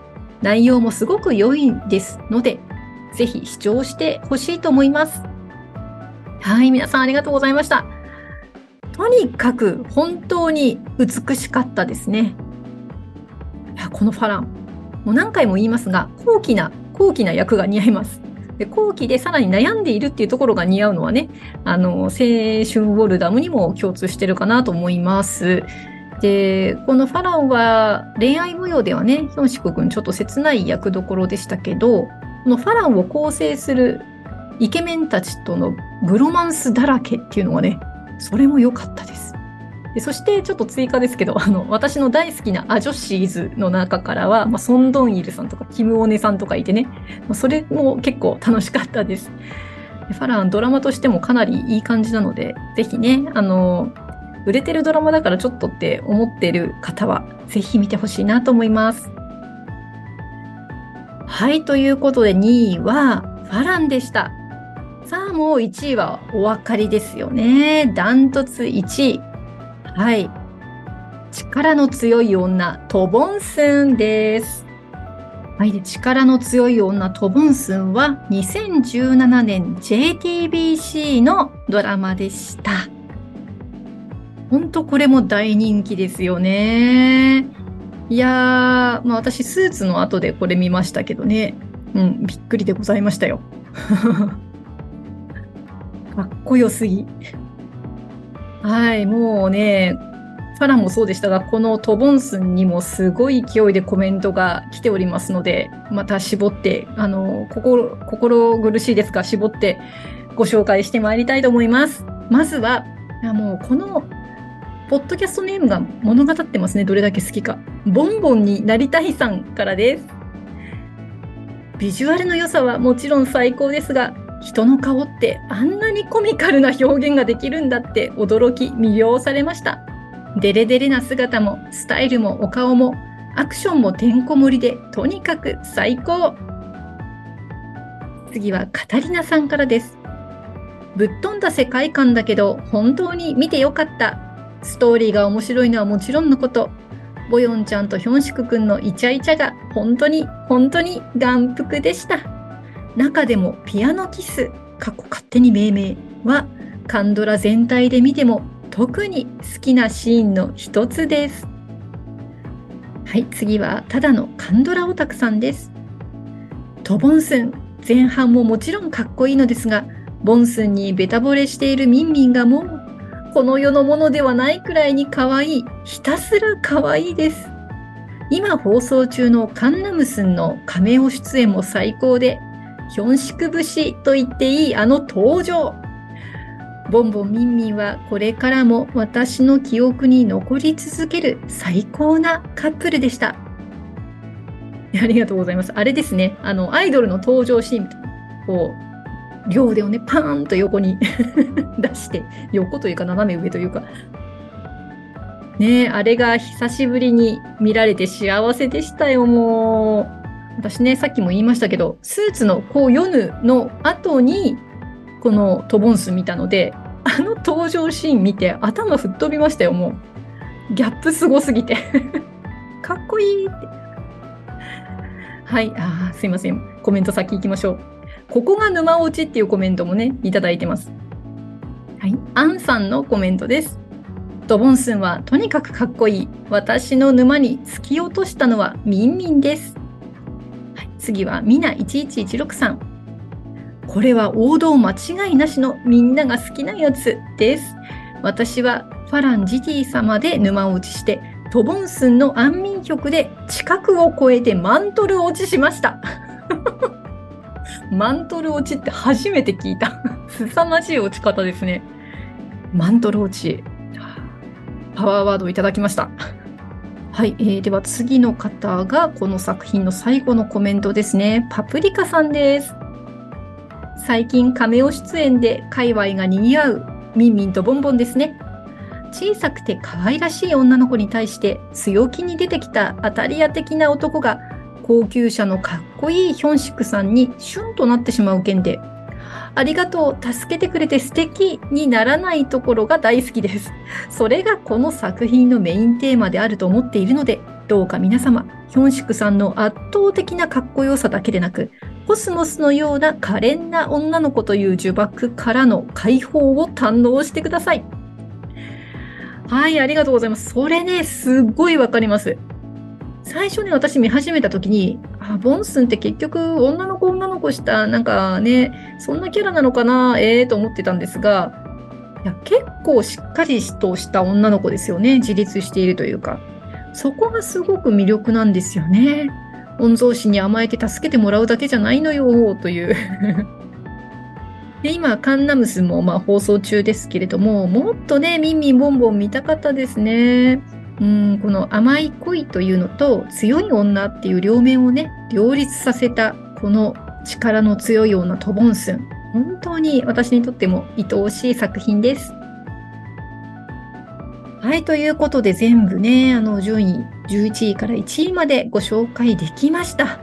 内容もすごく良いですので、ぜひ視聴してほしいと思います。はい、皆さんありがとうございました。とにかく本当に美しかったですね。このファラン、もう何回も言いますが、高貴な、高貴な役が似合います。で後期でさらに悩んでいるっていうところが似合うのはね、あの、青春ウォルダムにも共通してるかなと思います。で、このファランは恋愛模様ではね、ヒョンシク君ちょっと切ない役どころでしたけど、このファランを構成するイケメンたちとのブロマンスだらけっていうのはね、それも良かったで。そしてちょっと追加ですけど、あの、私の大好きなアジョシーズの中からは、まあ、ソンドンイルさんとかキムオネさんとかいてね、まあ、それも結構楽しかったです。ファラン、ドラマとしてもかなりいい感じなので、ぜひね、あの、売れてるドラマだからちょっとって思ってる方は、ぜひ見てほしいなと思います。はい、ということで2位はファランでした。さあもう1位はお分かりですよね。ダントツ1位。はい。力の強い女、トボンスンです。はい、で力の強い女、トボンスンは2017年 JTBC のドラマでした。ほんとこれも大人気ですよね。いやー、まあ私スーツの後でこれ見ましたけどね。うん、びっくりでございましたよ。かっこよすぎ。はい、もうね、ファラもそうでしたが、このトボンスンにもすごい勢いでコメントが来ておりますので、また絞って、あの、心、心苦しいですが、絞ってご紹介してまいりたいと思います。まずは、もうこの、ポッドキャストネームが物語ってますね、どれだけ好きか。ボンボンになりたいさんからです。ビジュアルの良さはもちろん最高ですが、人の顔ってあんなにコミカルな表現ができるんだって驚き魅了されました。デレデレな姿もスタイルもお顔もアクションもてんこ盛りでとにかく最高。次はカタリナさんからです。ぶっ飛んだ世界観だけど本当に見てよかった。ストーリーが面白いのはもちろんのこと、ボヨンちゃんとヒョンシクくんのイチャイチャが本当に本当に眼福でした。中でもピアノキス、過去勝手に命名はカンドラ全体で見ても特に好きなシーンの一つです。はい、次はただのカンドラオタクさんです。トボンスン、前半ももちろんかっこいいのですが、ボンスンにベタ惚れしているミンミンがもうこの世のものではないくらいに可愛い、ひたすら可愛いです。今放送中のカンナムスンのカメオ出演も最高で、ヒョンシク節と言っていいあの登場。ボンボンミンミンはこれからも私の記憶に残り続ける最高なカップルでした。ありがとうございます。あれですね。あの、アイドルの登場シーンみたいな。こう、両腕をね、パーンと横に 出して、横というか斜め上というか。ねえ、あれが久しぶりに見られて幸せでしたよ、もう。私ね、さっきも言いましたけど、スーツのこう読むの後に、このトボンス見たので、あの登場シーン見て頭吹っ飛びましたよ、もう。ギャップすごすぎて。かっこいいって。はい、あーすいません。コメント先行きましょう。ここが沼落ちっていうコメントもね、いただいてます。はい、アンさんのコメントです。ドボンスンはとにかくかっこいい。私の沼に突き落としたのはミンミンです。次はミナ1116さん。これは王道間違いなしのみんなが好きなやつです。私はファランジティ様で沼落ちして、トボンスンの安眠曲で近くを越えてマントル落ちしました。マントル落ちって初めて聞いた。凄まじい落ち方ですね。マントル落ち。パワーワードをいただきました。はい、えー、では次の方がこの作品の最後のコメントですね。パプリカさんです。最近カメオ出演で界隈が賑わうミンミンとボンボンですね。小さくて可愛らしい女の子に対して強気に出てきた当たり屋的な男が高級車のかっこいいヒョンシクさんにシュンとなってしまう件で、ありがとう、助けてくれて素敵にならないところが大好きです。それがこの作品のメインテーマであると思っているので、どうか皆様、ヒョンシクさんの圧倒的なかっこよさだけでなく、コスモスのような可憐な女の子という呪縛からの解放を堪能してください。はい、ありがとうございます。それね、すっごいわかります。最初ね、私見始めた時に、あ、ボンスンって結局女の子女の子した、なんかね、そんなキャラなのかな、ええー、と思ってたんですが、いや結構しっかりとした女の子ですよね。自立しているというか。そこがすごく魅力なんですよね。御曹司に甘えて助けてもらうだけじゃないのよ、という。で今、カンナムスもま放送中ですけれども、もっとね、ミンミンボンボン見たかったですね。うん、この甘い恋というのと強い女っていう両面をね、両立させたこの力の強い女トボンスン。本当に私にとっても愛おしい作品です。はい、ということで全部ね、あの順位11位から1位までご紹介できました。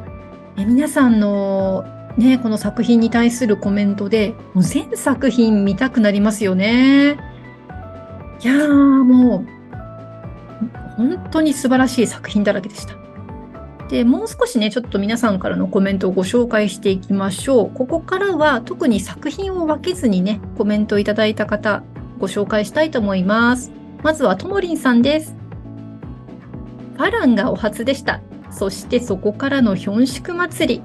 え皆さんのね、この作品に対するコメントで、もう全作品見たくなりますよね。いやー、もう、本当に素晴らしい作品だらけでした。で、もう少しね、ちょっと皆さんからのコメントをご紹介していきましょう。ここからは特に作品を分けずにね、コメントいただいた方、ご紹介したいと思います。まずはともりんさんです。ファランがお初でした。そしてそこからのヒョンシク祭り。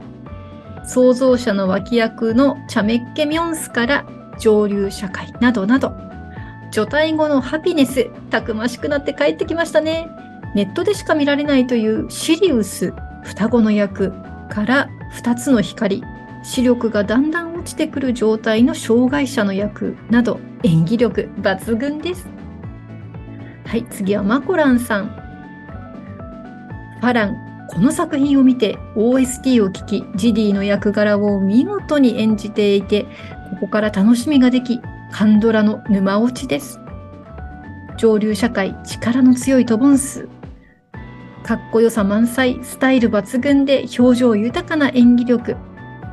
創造者の脇役のチャメッケミョンスから上流社会などなど、除隊後のハピネス、たくましくなって帰ってきましたね。ネットでしか見られないというシリウス、双子の役から2つの光、視力がだんだん落ちてくる状態の障害者の役など演技力抜群です。はい、次はマコランさん。ファラン、この作品を見て OST を聴き、ジディの役柄を見事に演じていて、ここから楽しみができ、カンドラの沼落ちです。上流社会、力の強いトボンス。かっこよさ満載、スタイル抜群で表情豊かな演技力。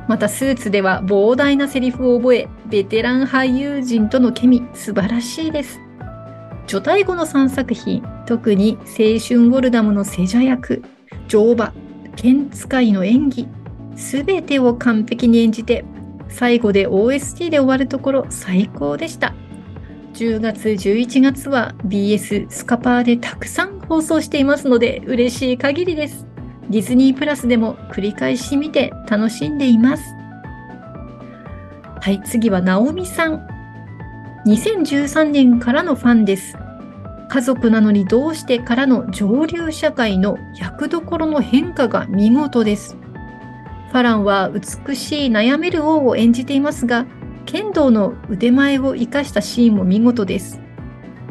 またスーツでは膨大なセリフを覚え、ベテラン俳優陣とのケミ、素晴らしいです。除隊後の3作品、特に青春ウォルダムのセジャ役、乗馬、剣使いの演技、すべてを完璧に演じて、最後で OST で終わるところ最高でした。10月、11月は BS スカパーでたくさん放送していますので嬉しい限りです。ディズニープラスでも繰り返し見て楽しんでいます。はい、次はナオミさん。2013年からのファンです。家族なのにどうしてからの上流社会の役どころの変化が見事です。ファランは美しい悩める王を演じていますが、剣道の腕前を生かしたシーンも見事です。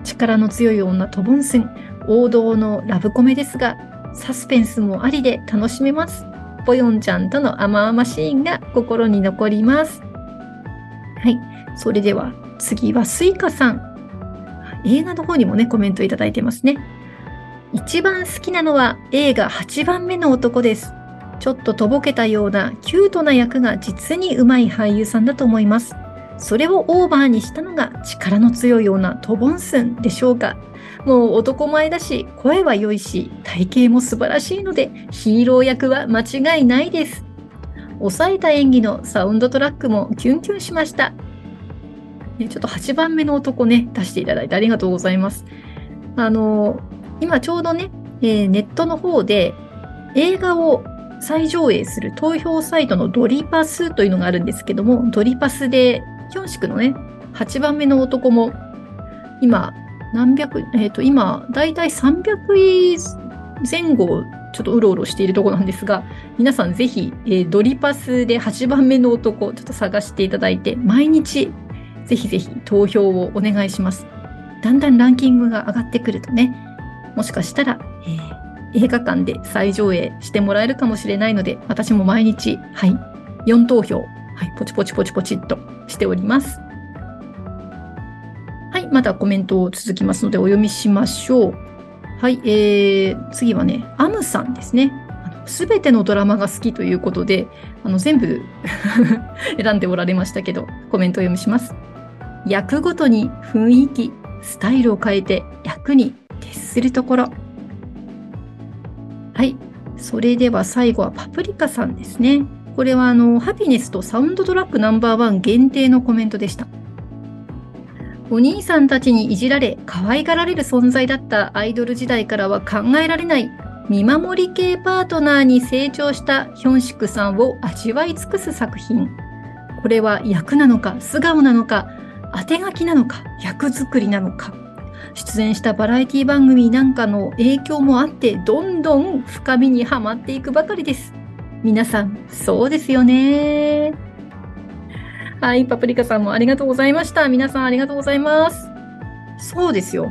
力の強い女トボンスン、王道のラブコメですが、サスペンスもありで楽しめます。ボヨンちゃんとの甘々シーンが心に残ります。はい。それでは次はスイカさん。映画の方にもね、コメントいただいてますね。一番好きなのは映画8番目の男です。ちょっととぼけたようなキュートな役が実にうまい俳優さんだと思います。それをオーバーにしたのが力の強いようなトボンスンでしょうか。もう男前だし、声は良いし、体型も素晴らしいので、ヒーロー役は間違いないです。抑えた演技のサウンドトラックもキュンキュンしました。ちょっと8番目の男ね、出していただいてありがとうございます。あの、今ちょうどね、えー、ネットの方で映画を再上映する投票サイトのドリパスというのがあるんですけども、ドリパスでヒョンシクのね、8番目の男も、今、何百、えっ、ー、と、今、だいたい300位前後、ちょっとうろうろしているところなんですが、皆さんぜひ、えー、ドリパスで8番目の男、ちょっと探していただいて、毎日ぜひぜひ投票をお願いします。だんだんランキングが上がってくるとね、もしかしたら、えー、映画館で再上映してもらえるかもしれないので、私も毎日、はい、4投票、はい、ポチポチポチポチっとしております。はい、まだコメントを続きますのでお読みしましょう。はい、えー、次はね、アムさんですね。すべてのドラマが好きということで、あの全部 選んでおられましたけど、コメントを読みします。役ごとに雰囲気、スタイルを変えて役に徹するところ。はい。それでは最後はパプリカさんですね。これはあの、ハピネスとサウンドトラックナンバーワン限定のコメントでした。お兄さんたちにいじられ、可愛がられる存在だったアイドル時代からは考えられない、見守り系パートナーに成長したヒョンシクさんを味わい尽くす作品。これは役なのか素顔なのか当て書きなのか、役作りなのか、出演したバラエティ番組なんかの影響もあって、どんどん深みにはまっていくばかりです。皆さん、そうですよね。はい、パプリカさんもありがとうございました。皆さんありがとうございます。そうですよ。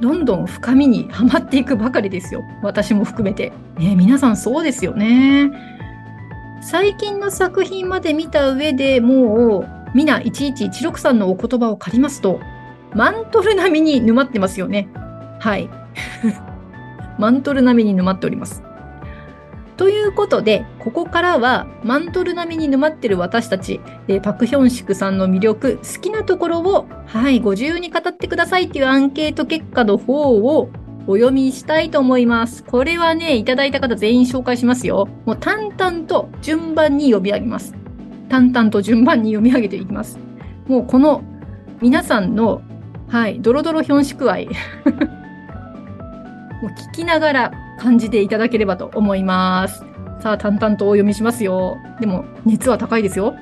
どんどん深みにはまっていくばかりですよ。私も含めて。ね、皆さんそうですよね。最近の作品まで見た上でもうミナ1116さんのお言葉を借りますと、マントル並みに沼ってますよね。はい。マントル並みに沼っております。ということで、ここからはマントル並みに沼ってる私たち、えパクヒョンシクさんの魅力、好きなところを、はい、ご自由に語ってくださいっていうアンケート結果の方をお読みしたいと思います。これはね、いただいた方全員紹介しますよ。もう淡々と順番に読み上げます。淡々と順番に読み上げていきます。もうこの皆さんの、はい、ドロドロヒョンシク愛。もう聞きながら感じていただければと思います。さあ、淡々とお読みしますよ。でも、熱は高いですよ。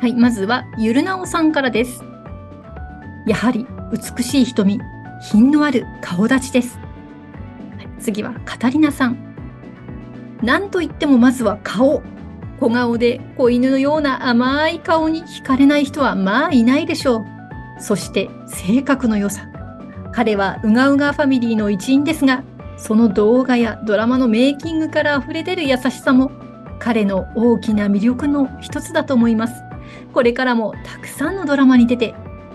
はい、まずは、ゆるなおさんからです。やはり、美しい瞳、品のある顔立ちです。はい次は、カタリナさん。なんといってもまずは顔。小顔で子犬のような甘い顔に惹かれない人はまあいないでしょう。そして、性格の良さ。彼はうがうがファミリーの一員ですが、その動画やドラマのメイキングから溢れ出る優しさも、彼の大きな魅力の一つだと思います。これからもたくさんのドラマに出て、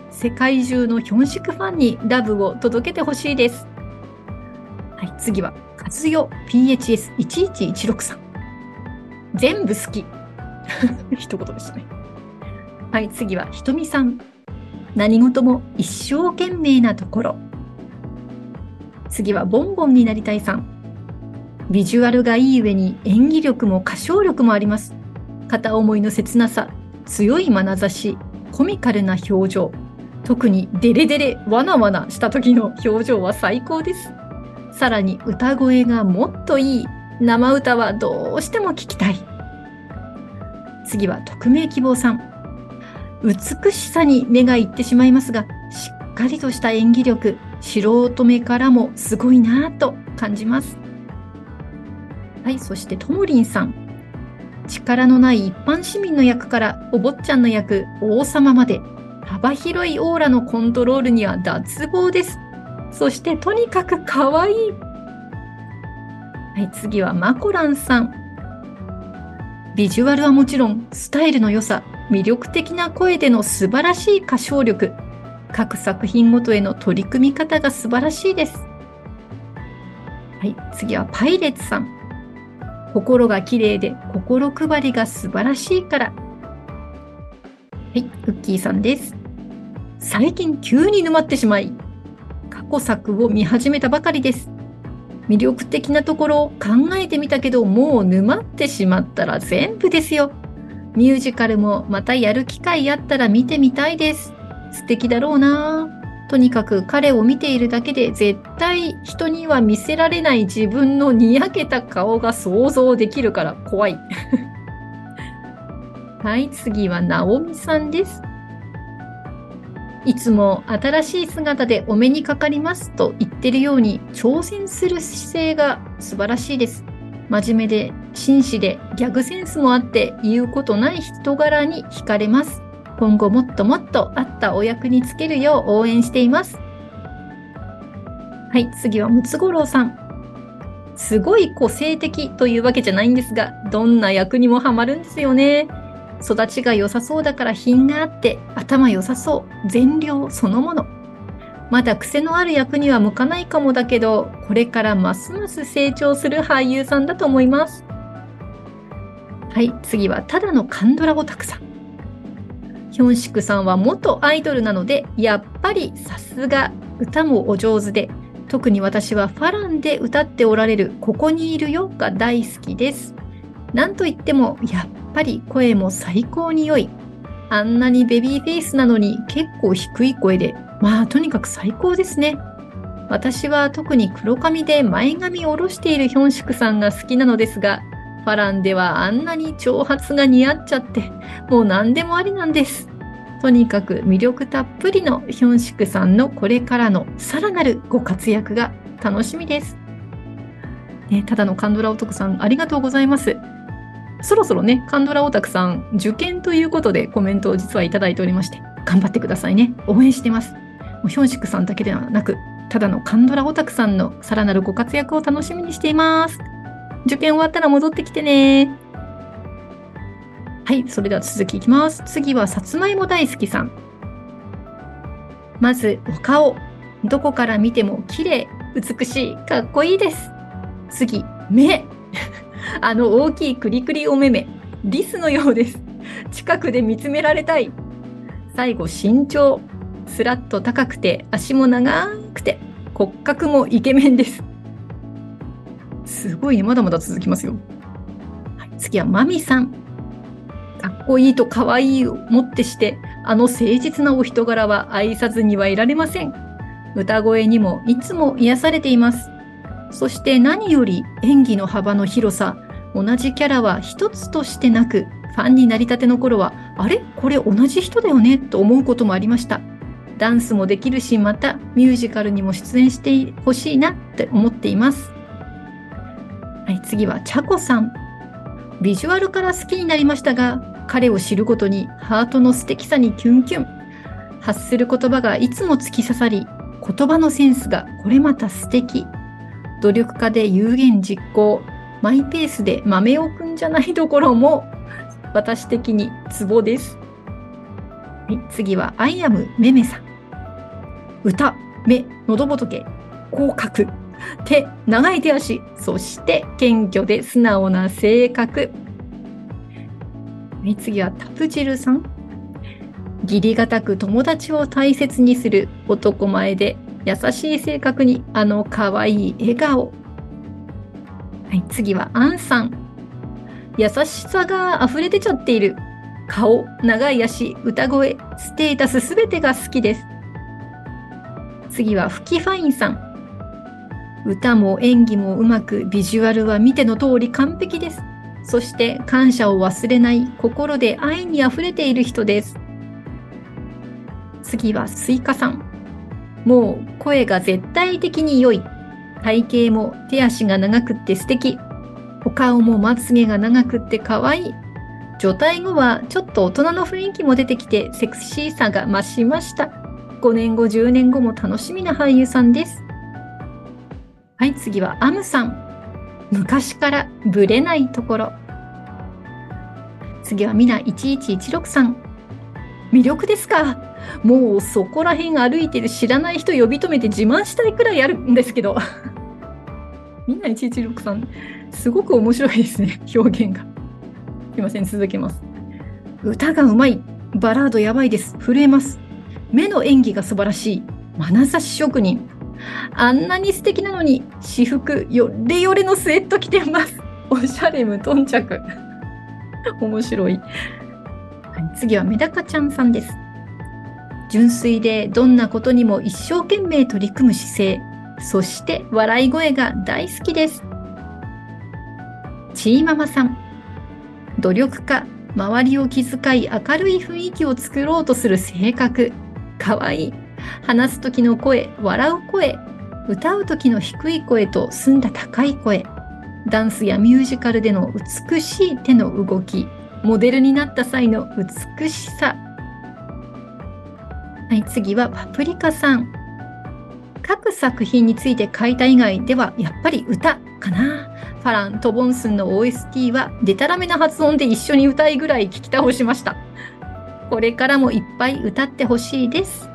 世界中のヒョンシクファンにラブを届けてほしいです。はい、次は、カズヨ PHS1116 さん。全部好き。一言ですね。はい、次は、ひとみさん。何事も一生懸命なところ。次は、ボンボンになりたいさん。ビジュアルがいい上に演技力も歌唱力もあります。片思いの切なさ、強い眼差し、コミカルな表情。特にデレデレ、わなわなした時の表情は最高です。さらに歌声がもっといい。生歌はどうしても聞きたい。次は匿名希望さん。美しさに目がいってしまいますが、しっかりとした演技力、素人目からもすごいなぁと感じます。はい、そしてともりんさん。力のない一般市民の役からお坊ちゃんの役、王様まで、幅広いオーラのコントロールには脱帽です。そしてとにかく可愛い。はい、次はマコランさん。ビジュアルはもちろん、スタイルの良さ、魅力的な声での素晴らしい歌唱力、各作品ごとへの取り組み方が素晴らしいです。はい、次はパイレーツさん。心が綺麗で心配りが素晴らしいから。はい、クッキーさんです。最近急に沼ってしまい、過去作を見始めたばかりです。魅力的なところを考えてみたけど、もう沼ってしまったら全部ですよ。ミュージカルもまたやる機会あったら見てみたいです。素敵だろうなとにかく彼を見ているだけで絶対人には見せられない自分のにやけた顔が想像できるから怖い。はい、次はナオミさんです。いつも新しい姿でお目にかかりますと言ってるように挑戦する姿勢が素晴らしいです。真面目で紳士でギャグセンスもあって言うことない人柄に惹かれます。今後もっともっとあったお役につけるよう応援しています。はい、次はムツゴロウさん。すごい個性的というわけじゃないんですが、どんな役にもハマるんですよね。育ちが良さそうだから品があって、頭良さそう、善良そのもの。まだ癖のある役には向かないかもだけど、これからますます成長する俳優さんだと思います。はい、次はただのカンドラオタクさん。ヒョンシクさんは元アイドルなので、やっぱりさすが歌もお上手で、特に私はファランで歌っておられるここにいるよが大好きです。なんといっても、やっぱり声も最高に良い。あんなにベビーフェイスなのに結構低い声で、まあとにかく最高ですね。私は特に黒髪で前髪を下ろしているヒョンシクさんが好きなのですが、ファランではあんなに長髪が似合っちゃって、もう何でもありなんです。とにかく魅力たっぷりのヒョンシクさんのこれからのさらなるご活躍が楽しみです。ね、ただのカンドラオタクさん、ありがとうございます。そろそろね、カンドラオタクさん、受験ということでコメントを実はいただいておりまして、頑張ってくださいね。応援してます。もうヒョンシクさんだけではなく、ただのカンドラオタクさんのさらなるご活躍を楽しみにしています。受験終わったら戻ってきてね。はい、それでは続きいきます。次はさつまいも大好きさん。まず、お顔。どこから見ても綺麗、美しい、かっこいいです。次、目。あの大きいクリクリお目目。リスのようです。近くで見つめられたい。最後、身長。スラッと高くて、足も長くて、骨格もイケメンです。すごいね、まだまだ続きますよ。はい、次はマミさん。かっこいいとかわいいをもってして、あの誠実なお人柄は愛さずにはいられません。歌声にもいつも癒されています。そして何より演技の幅の広さ、同じキャラは一つとしてなく、ファンになりたての頃は、あれ？これ同じ人だよね？と思うこともありました。ダンスもできるし、またミュージカルにも出演してほしいなって思っています。はい、次はチャコさん。ビジュアルから好きになりましたが、彼を知ることにハートの素敵さにキュンキュン。発する言葉がいつも突き刺さり、言葉のセンスがこれまた素敵。努力家で有言実行。マイペースで豆をくんじゃないところも私的にツボです。はい、次はアイアムめめさん。歌、目、喉仏、口角、手、長い手足、そして謙虚で素直な性格。はい、次はタプジルさん。義理がたく友達を大切にする男前で優しい性格にあの可愛い笑顔。はい、次はアンさん。優しさが溢れ出ちゃっている。顔、長い足、歌声、ステータスすべてが好きです。次はフキファインさん。歌も演技もうまく、ビジュアルは見ての通り完璧です。そして感謝を忘れない心で愛に溢れている人です。次はスイカさん。もう声が絶対的に良い。体型も手足が長くって素敵。お顔もまつげが長くって可愛い。除隊後はちょっと大人の雰囲気も出てきてセクシーさが増しました。5年後、10年後も楽しみな俳優さんです。はい、次はアムさん。昔からブレないところ。次はみな1116さん。魅力ですか？もうそこら辺歩いてる知らない人呼び止めて自慢したいくらいあるんですけど。みんな116さん、すごく面白いですね、表現が。すいません、続けます。歌がうまい。バラードやばいです。震えます。目の演技が素晴らしい。眼差し職人。あんなに素敵なのに、私服、よれよれのスウェット着てます。おしゃれ無頓着。面白い。次はメダカちゃんさんです。純粋でどんなことにも一生懸命取り組む姿勢。そして笑い声が大好きです。チーママさん。努力家、周りを気遣い明るい雰囲気を作ろうとする性格。かわいい。話す時の声、笑う声。歌う時の低い声と澄んだ高い声。ダンスやミュージカルでの美しい手の動き。モデルになった際の美しさ。はい、次はパプリカさん。各作品について書いた以外ではやっぱり歌かな。ファラン・トボンスンの OST はデタラメな発音で一緒に歌いぐらい聞き倒しました。これからもいっぱい歌ってほしいです。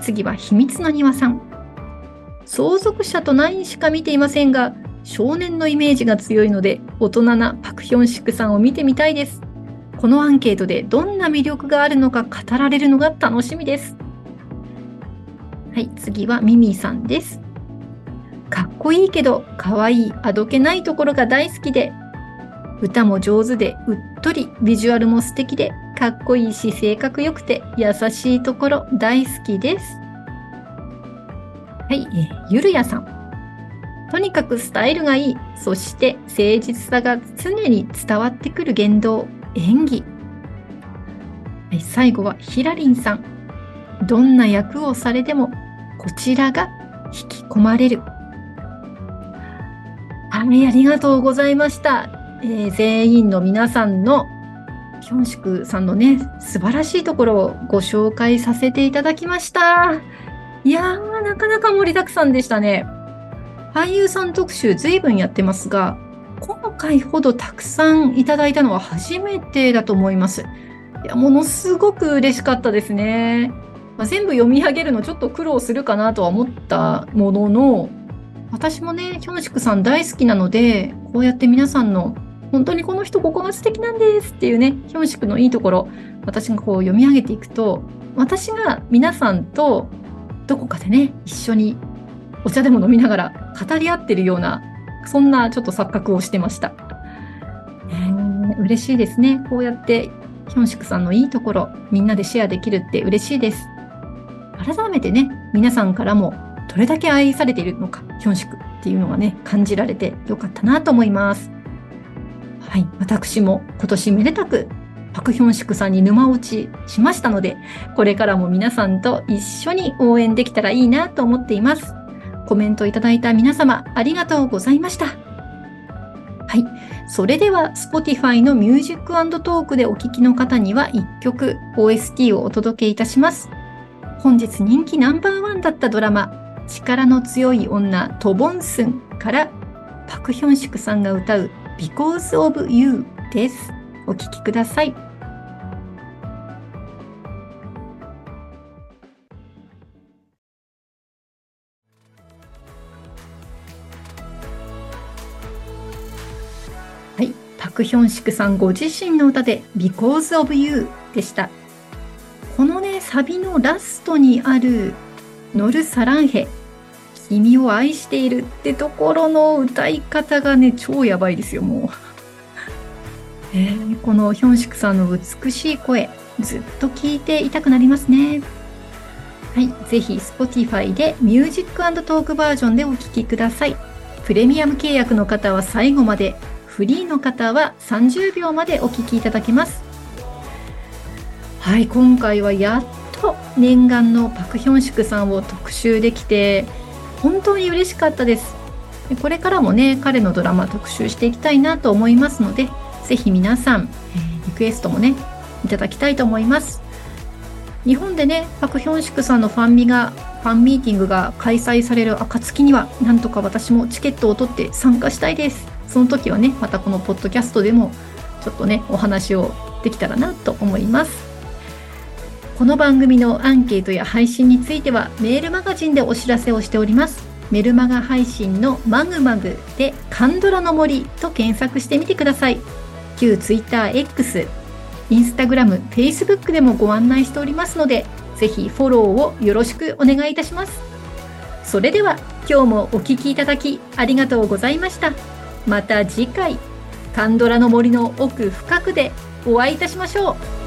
次は秘密の庭さん。相続者とナインしか見ていませんが、少年のイメージが強いので、大人なパクヒョンシクさんを見てみたいです。このアンケートでどんな魅力があるのか語られるのが楽しみです。はい、次はミミさんです。かっこいいけど、可愛い、あどけないところが大好きで、歌も上手で、うっとり、ビジュアルも素敵で、かっこいいし、性格良くて、優しいところ大好きです。はい、えゆるやさん。とにかくスタイルがいい。そして誠実さが常に伝わってくる言動、演技。はい、最後はヒラリンさん。どんな役をされても、こちらが引き込まれる。はい、ありがとうございました。えー全員の皆さんのヒョンシクさんのね、素晴らしいところをご紹介させていただきました。いやー、なかなか盛りだくさんでしたね。俳優さん特集随分やってますが、今回ほどたくさんいただいたのは初めてだと思います。いや、ものすごく嬉しかったですね。まあ、全部読み上げるのちょっと苦労するかなとは思ったものの、私もね、ヒョンシクさん大好きなので、こうやって皆さんの本当にこの人ここが素敵なんですっていうね、ヒョンシクのいいところ、私がこう読み上げていくと、私が皆さんとどこかでね、一緒にお茶でも飲みながら語り合ってるような、そんなちょっと錯覚をしてました。えー、嬉しいですね。こうやってヒョンシクさんのいいところ、みんなでシェアできるって嬉しいです。改めてね、皆さんからもどれだけ愛されているのか、ヒョンシクっていうのがね、感じられてよかったなと思います。はい、私も今年めでたくパクヒョンシクさんに沼落ちしましたので、これからも皆さんと一緒に応援できたらいいなと思っています。コメントいただいた皆様、ありがとうございました。はい。それでは、Spotify の Music Talk でお聴きの方には1曲 OST をお届けいたします。本日人気ナンバーワンだったドラマ、力の強い女トボンスンからパクヒョンシクさんが歌う Because of You です。お聴きください。クヒョンシクさんご自身の歌で Because of You でした。このね、サビのラストにあるノルサランヘ、君を愛しているってところの歌い方がね、超やばいですよ、もう。えー、このヒョンシクさんの美しい声、ずっと聞いていたくなりますね。はい、ぜひ Spotify でミュージックトークバージョンでお聴きください。プレミアム契約の方は最後までフリーの方は30秒までお聞きいただけます。はい、今回はやっと念願のパクヒョンシクさんを特集できて本当に嬉しかったです。これからもね、彼のドラマ特集していきたいなと思いますので、ぜひ皆さん、え、リクエストもね、いただきたいと思います。日本でね、パクヒョンシクさんのファンミが、ファンミーティングが開催される暁には、なんとか私もチケットを取って参加したいです。その時はねまたこのポッドキャストでもちょっとねお話をできたらなと思います。この番組のアンケートや配信についてはメールマガジンでお知らせをしております。メルマガ配信のマグマグでカンドラの森と検索してみてください。旧 TwitterX インスタグラム、Facebook でもご案内しておりますのでぜひフォローをよろしくお願いいたします。それでは今日もお聴きいただきありがとうございました。また次回カンドラの森の奥深くでお会いいたしましょう。